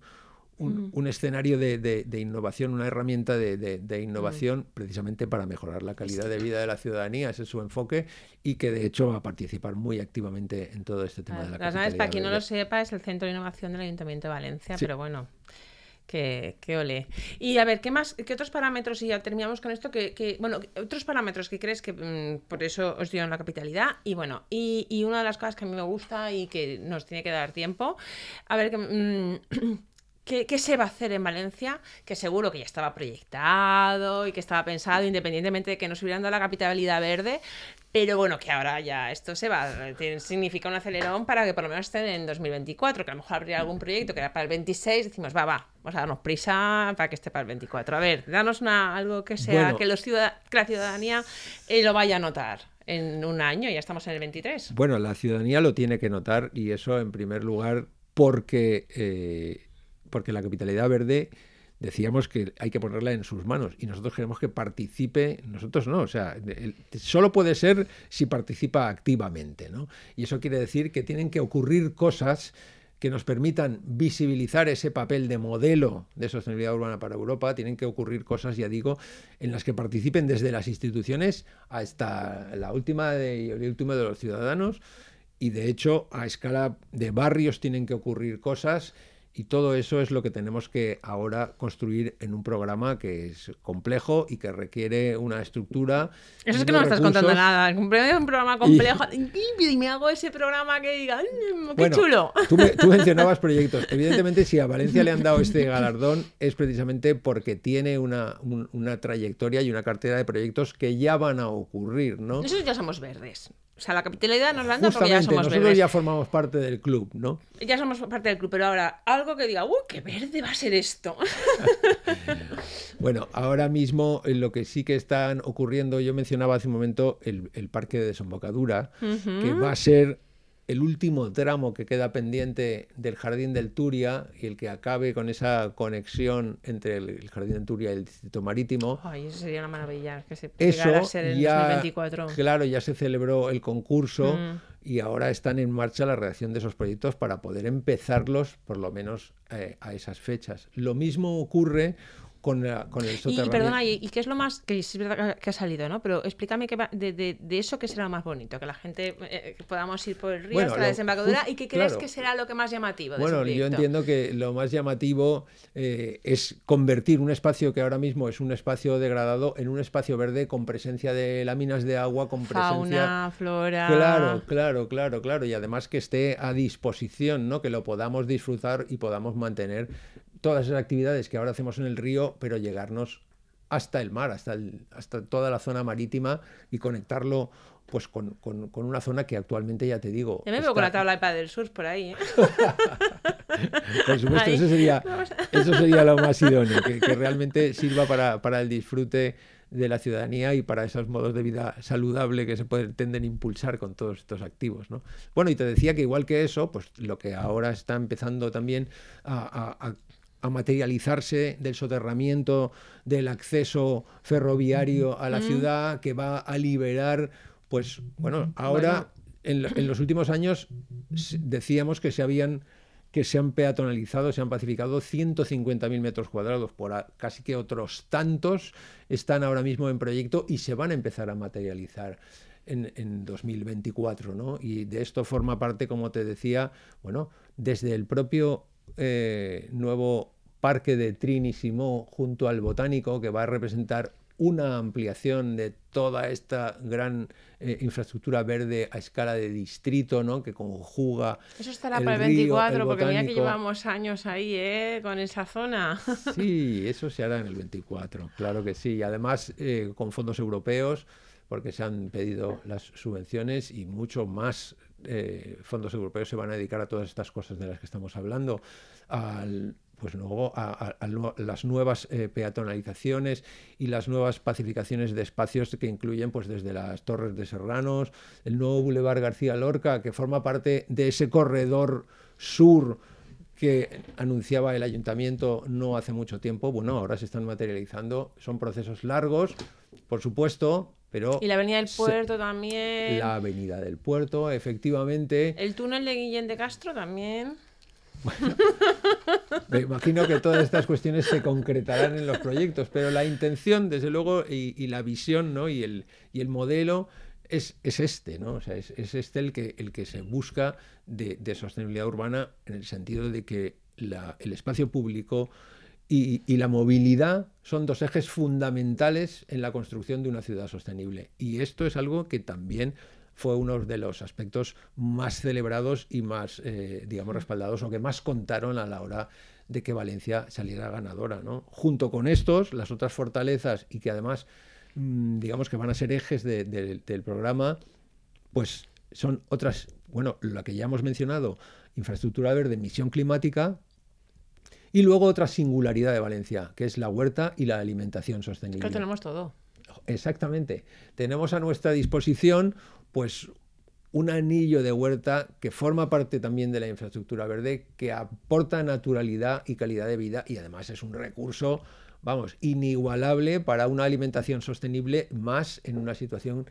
un, escenario de, innovación, una herramienta de, innovación precisamente para mejorar la calidad de vida de la ciudadanía, ese es su enfoque y que de hecho va a participar muy activamente en todo este tema de la Las naves, para quien no lo sepa, es el Centro de Innovación del Ayuntamiento de Valencia, pero bueno. Que, que, ole. Y a ver, ¿qué más, qué otros parámetros, y ya terminamos con esto, que, bueno, otros parámetros que crees que mm, por eso os dieron la capitalidad, y bueno, y, una de las cosas que a mí me gusta y que nos tiene que dar tiempo, a ver, que, mm, ¿Qué, se va a hacer en Valencia? Que seguro que ya estaba proyectado y que estaba pensado, independientemente de que nos hubieran dado la capitalidad verde. Pero bueno, que ahora ya esto se va, tiene- significa un acelerón para que por lo menos estén en 2024, que a lo mejor habría algún proyecto que era para el 26, decimos, va, va, vamos a darnos prisa para que esté para el 24. A ver, danos una, algo que sea, Bueno. que, los ciudad- que la ciudadanía eh, lo vaya a notar en un año, ya estamos en el 23. Bueno, la ciudadanía lo tiene que notar y eso en primer lugar porque, eh, porque la capitalidad verde decíamos que hay que ponerla en sus manos y nosotros queremos que participe, nosotros no, o sea, el- solo puede ser si participa activamente, ¿no? Y eso quiere decir que tienen que ocurrir cosas que nos permitan visibilizar ese papel de modelo de sostenibilidad urbana para Europa, tienen que ocurrir cosas, ya digo, en las que participen desde las instituciones hasta la última de, el último de los ciudadanos y de hecho a escala de barrios tienen que ocurrir cosas y todo eso es lo que tenemos que ahora construir en un programa que es complejo y que requiere una estructura. Eso es que no me estás contando nada. Es un programa complejo. Y, me hago ese programa que diga, "Mm, ¡qué Bueno, chulo! Tú, me- tú mencionabas proyectos. Evidentemente, si a Valencia le han dado este galardón es precisamente porque tiene una, un- una trayectoria y una cartera de proyectos que ya van a ocurrir, ¿no? Nosotros ya somos verdes. O sea, la capitalidad nos la han dado porque ya somos nosotros ya formamos parte del club, ¿no? Ya somos parte del club, pero ahora algo que diga, ¡uh, qué verde va a ser esto! <laughs> Bueno, ahora mismo eh, lo que sí que están ocurriendo, yo mencionaba hace un momento el, el parque de desembocadura, que va a ser el último tramo que queda pendiente del Jardín del Turia y el que acabe con esa conexión entre el, Jardín del Turia y el Distrito Marítimo. Ay, eso sería una maravilla que se Eso a ser en ya, 2024. claro, ya se celebró el concurso Mm. y ahora están en marcha la redacción de esos proyectos para poder empezarlos por lo menos eh, a esas fechas. Lo mismo ocurre con, la- con el Y, soterramiento. perdona, ¿y, y qué es lo más que es verdad que ha salido, ¿no? Pero explícame va- de, de- de eso qué será lo más bonito, que la gente eh, que podamos ir por el río Bueno, hasta la desembocadura y qué crees claro. que será lo que más llamativo de Bueno, ese yo entiendo que lo más llamativo eh, es convertir un espacio que ahora mismo es un espacio degradado en un espacio verde con presencia de láminas de agua, con presencia... Fauna, flora. Claro, claro, claro, claro. Y además que esté a disposición, ¿no? Que lo podamos disfrutar y podamos mantener todas esas actividades que ahora hacemos en el río, pero llegarnos hasta el mar, hasta, el- hasta toda la zona marítima y conectarlo pues con, con- con una zona que actualmente ya te digo. Ya me veo con la tabla de del sur por ahí. ¿eh? <laughs> Por supuesto, eso sería, <laughs> <laughs> eso sería lo más idóneo, que, que realmente sirva para, para el disfrute de la ciudadanía y para esos modos de vida saludable que se pretenden impulsar con todos estos activos. ¿no? Bueno, y te decía que igual que eso, pues lo que ahora está empezando también a, a- a- a materializarse del soterramiento del acceso ferroviario a la ciudad, que va a liberar, pues bueno, ahora en, en los últimos años decíamos que se habían que se han peatonalizado, se han pacificado 150.000 metros cuadrados, por a- casi que otros tantos están ahora mismo en proyecto y se van a empezar a materializar en, en 2024, ¿no? Y de esto forma parte, como te decía, bueno, desde el propio eh, nuevo parque de Trinissimo junto al Botánico, que va a representar una ampliación de toda esta gran eh, infraestructura verde a escala de distrito, ¿no? que conjuga Eso estará el para el río, 24, el porque mira que llevamos años ahí, ¿eh? Con esa zona. <laughs> Sí, eso se hará en el 24, claro que sí. Y además eh, con fondos europeos, porque se han pedido las subvenciones y mucho más eh, fondos europeos se van a dedicar a todas estas cosas de las que estamos hablando. Al, pues luego a, las nuevas eh, peatonalizaciones y las nuevas pacificaciones de espacios que incluyen pues desde las Torres de Serranos, el nuevo Boulevard García Lorca, que forma parte de ese corredor sur que anunciaba el ayuntamiento no hace mucho tiempo, bueno, ahora se están materializando, son procesos largos, por supuesto, pero Y la avenida del se- puerto también. la avenida del puerto, efectivamente, El túnel de Guillén de Castro también. me imagino que todas estas cuestiones se concretarán en los proyectos, pero la intención, desde luego, y, y la visión, ¿no? Y el, y el modelo es, es este, ¿no? O sea, es, es este el que, el que se busca de, de sostenibilidad urbana en el sentido de que la- el espacio público y, la movilidad son dos ejes fundamentales en la construcción de una ciudad sostenible. Y esto es algo que también fue uno de los aspectos más celebrados y más, eh, digamos, respaldados o que más contaron a la hora de que Valencia saliera ganadora. ¿no? Junto con estos, las otras fortalezas y que además mm, digamos que van a ser ejes del programa, pues son otras, bueno, la que ya hemos mencionado, infraestructura verde, misión climática, y luego otra singularidad de Valencia, que es la huerta y la alimentación sostenible. Que tenemos todo. Exactamente. Tenemos a nuestra disposición, pues, un anillo de huerta que forma parte también de la infraestructura verde, que aporta naturalidad y calidad de vida y además es un recurso, vamos, inigualable para una alimentación sostenible más en una situación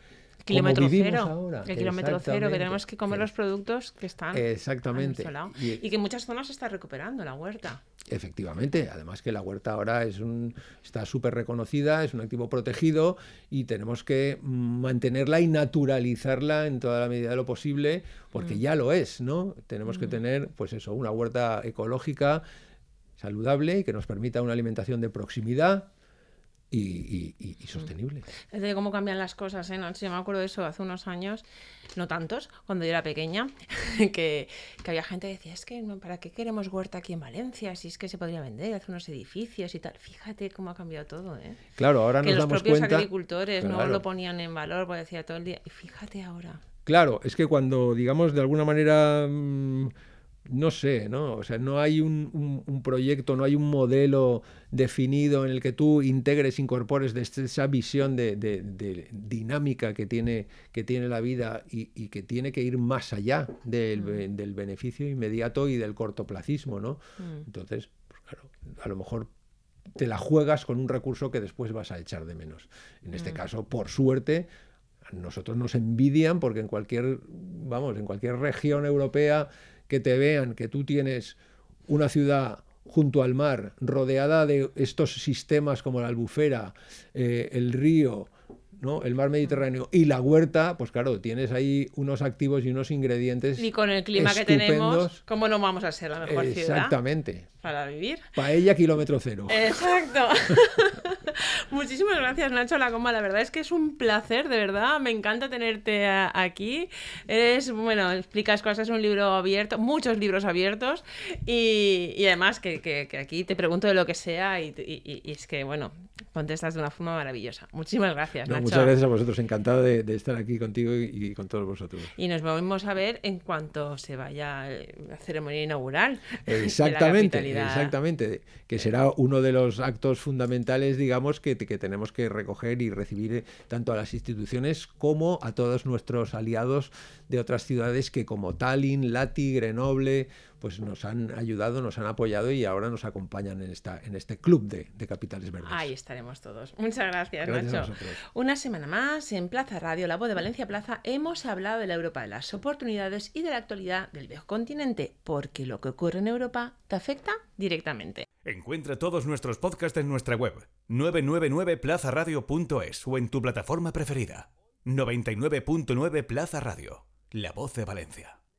kilómetro cero. El kilómetro cero, que tenemos que comer los productos que están Exactamente. Y, y, que en muchas zonas se está recuperando la huerta. Efectivamente, además que la huerta ahora es un, está súper reconocida, es un activo protegido y tenemos que mantenerla y naturalizarla en toda la medida de lo posible, porque mm. ya lo es, ¿no? Tenemos que mm. tener, pues eso, una huerta ecológica saludable y que nos permita una alimentación de proximidad, y, y, sostenible. Es de cómo cambian las cosas, ¿eh? No, yo me acuerdo de eso hace unos años, no tantos, cuando yo era pequeña, <laughs> que, que había gente que decía, es que ¿para qué queremos huerta aquí en Valencia? Si es que se podría vender, hacer unos edificios y tal. Fíjate cómo ha cambiado todo, ¿eh? Claro, ahora que nos los propios cuenta... agricultores no lo ponían en valor, porque decía todo el día, y fíjate ahora. Claro, es que cuando, digamos, de alguna manera... Mm, no sé, ¿no? O sea, no hay un, proyecto, no hay un modelo definido en el que tú integres, incorpores de esa visión de, dinámica que tiene, que tiene la vida y, que tiene que ir más allá del, mm. beneficio inmediato y del cortoplacismo, ¿no? Mm. Entonces, pues claro, a lo mejor te la juegas con un recurso que después vas a echar de menos. En este mm. caso, por suerte, nosotros nos envidian porque en cualquier, vamos, en cualquier región europea que te vean que tú tienes una ciudad junto al mar, rodeada de estos sistemas como la albufera, eh, el río, ¿no? el mar Mediterráneo y la huerta, pues claro, tienes ahí unos activos y unos ingredientes. Y con el clima que tenemos, ¿cómo no vamos a ser la mejor ciudad? Exactamente. Para vivir. Paella kilómetro cero. Exacto. <laughs> <laughs> Muchísimas gracias, Nacho La Coma. La verdad es que es un placer, de verdad. Me encanta tenerte aquí. Eres, bueno, explicas cosas, es un libro abierto, muchos libros abiertos. Y, además que, aquí te pregunto de lo que sea y, es que, bueno, contestas de una forma maravillosa. Muchísimas gracias, Nacho. Muchas gracias a vosotros. Encantado de, estar aquí contigo y, con todos vosotros. Y nos vamos a ver en cuanto se vaya la ceremonia inaugural. <laughs> Exactamente, exactamente. Que será uno de los actos fundamentales, digamos, que que tenemos que recoger y recibir eh, tanto a las instituciones como a todos nuestros aliados de otras ciudades que como Tallinn, Lati, Grenoble, pues nos han ayudado, nos han apoyado y ahora nos acompañan en, esta, en este club de, capitales verdes. Ahí estaremos todos. Muchas gracias, Nacho. Una semana más en Plaza Radio, la voz de Valencia Plaza, hemos hablado de la Europa de las oportunidades y de la actualidad del viejo continente, porque lo que ocurre en Europa te afecta directamente. Encuentra todos nuestros podcasts en nuestra web 999plazaradio.es o en tu plataforma preferida. 99.9 Plaza Radio, la voz de Valencia.